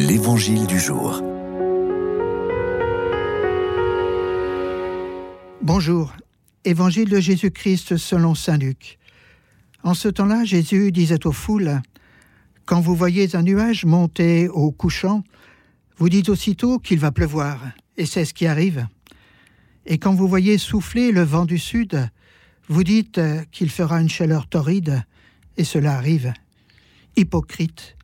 L'Évangile du jour. Bonjour, Évangile de Jésus-Christ selon Saint Luc. En ce temps-là, Jésus disait aux foules, Quand vous voyez un nuage monter au couchant, vous dites aussitôt qu'il va pleuvoir, et c'est ce qui arrive. Et quand vous voyez souffler le vent du sud, vous dites qu'il fera une chaleur torride, et cela arrive. Hypocrite,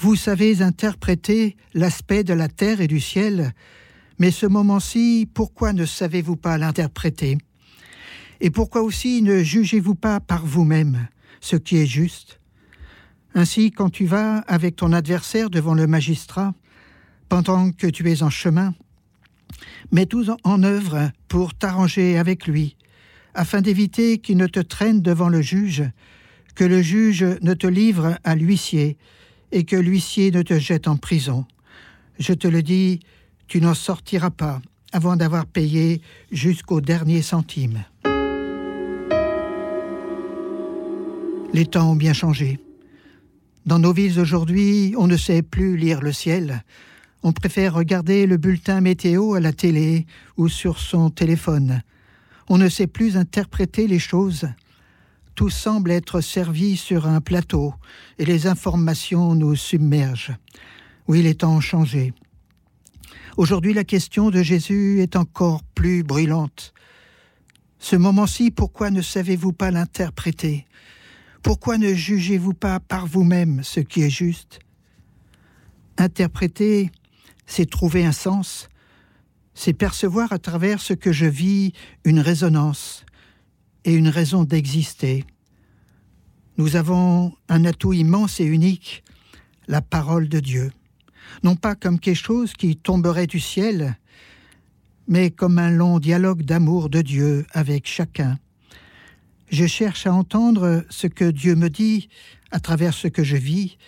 vous savez interpréter l'aspect de la terre et du ciel, mais ce moment-ci, pourquoi ne savez-vous pas l'interpréter? Et pourquoi aussi ne jugez-vous pas par vous-même ce qui est juste? Ainsi, quand tu vas avec ton adversaire devant le magistrat, pendant que tu es en chemin, mets tout en œuvre pour t'arranger avec lui, afin d'éviter qu'il ne te traîne devant le juge, que le juge ne te livre à l'huissier, et que l'huissier ne te jette en prison. Je te le dis, tu n'en sortiras pas avant d'avoir payé jusqu'au dernier centime. Les temps ont bien changé. Dans nos villes aujourd'hui, on ne sait plus lire le ciel. On préfère regarder le bulletin météo à la télé ou sur son téléphone. On ne sait plus interpréter les choses. Tout semble être servi sur un plateau et les informations nous submergent. Oui, les temps ont changé. Aujourd'hui, la question de Jésus est encore plus brûlante. Ce moment-ci, pourquoi ne savez-vous pas l'interpréter? Pourquoi ne jugez-vous pas par vous-même ce qui est juste? Interpréter, c'est trouver un sens, c'est percevoir à travers ce que je vis une résonance et une raison d'exister. Nous avons un atout immense et unique, la parole de Dieu non pas comme quelque chose qui tomberait du ciel, mais comme un long dialogue d'amour de Dieu avec chacun. Je cherche à entendre ce que Dieu me dit à travers ce que je vis,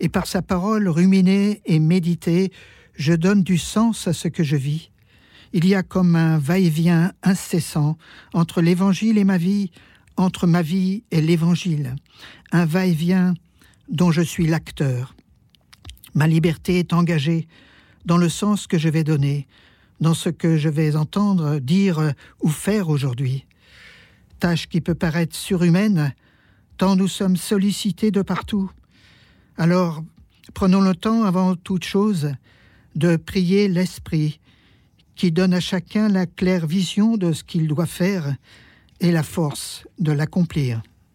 et par sa parole ruminée et méditée, je donne du sens à ce que je vis. Il y a comme un va-et-vient incessant entre l'Évangile et ma vie, entre ma vie et l'Évangile, un va-et-vient dont je suis l'acteur. Ma liberté est engagée dans le sens que je vais donner, dans ce que je vais entendre, dire ou faire aujourd'hui. Tâche qui peut paraître surhumaine, tant nous sommes sollicités de partout. Alors, prenons le temps, avant toute chose, de prier l'Esprit, qui donne à chacun la claire vision de ce qu'il doit faire et la force de l'accomplir.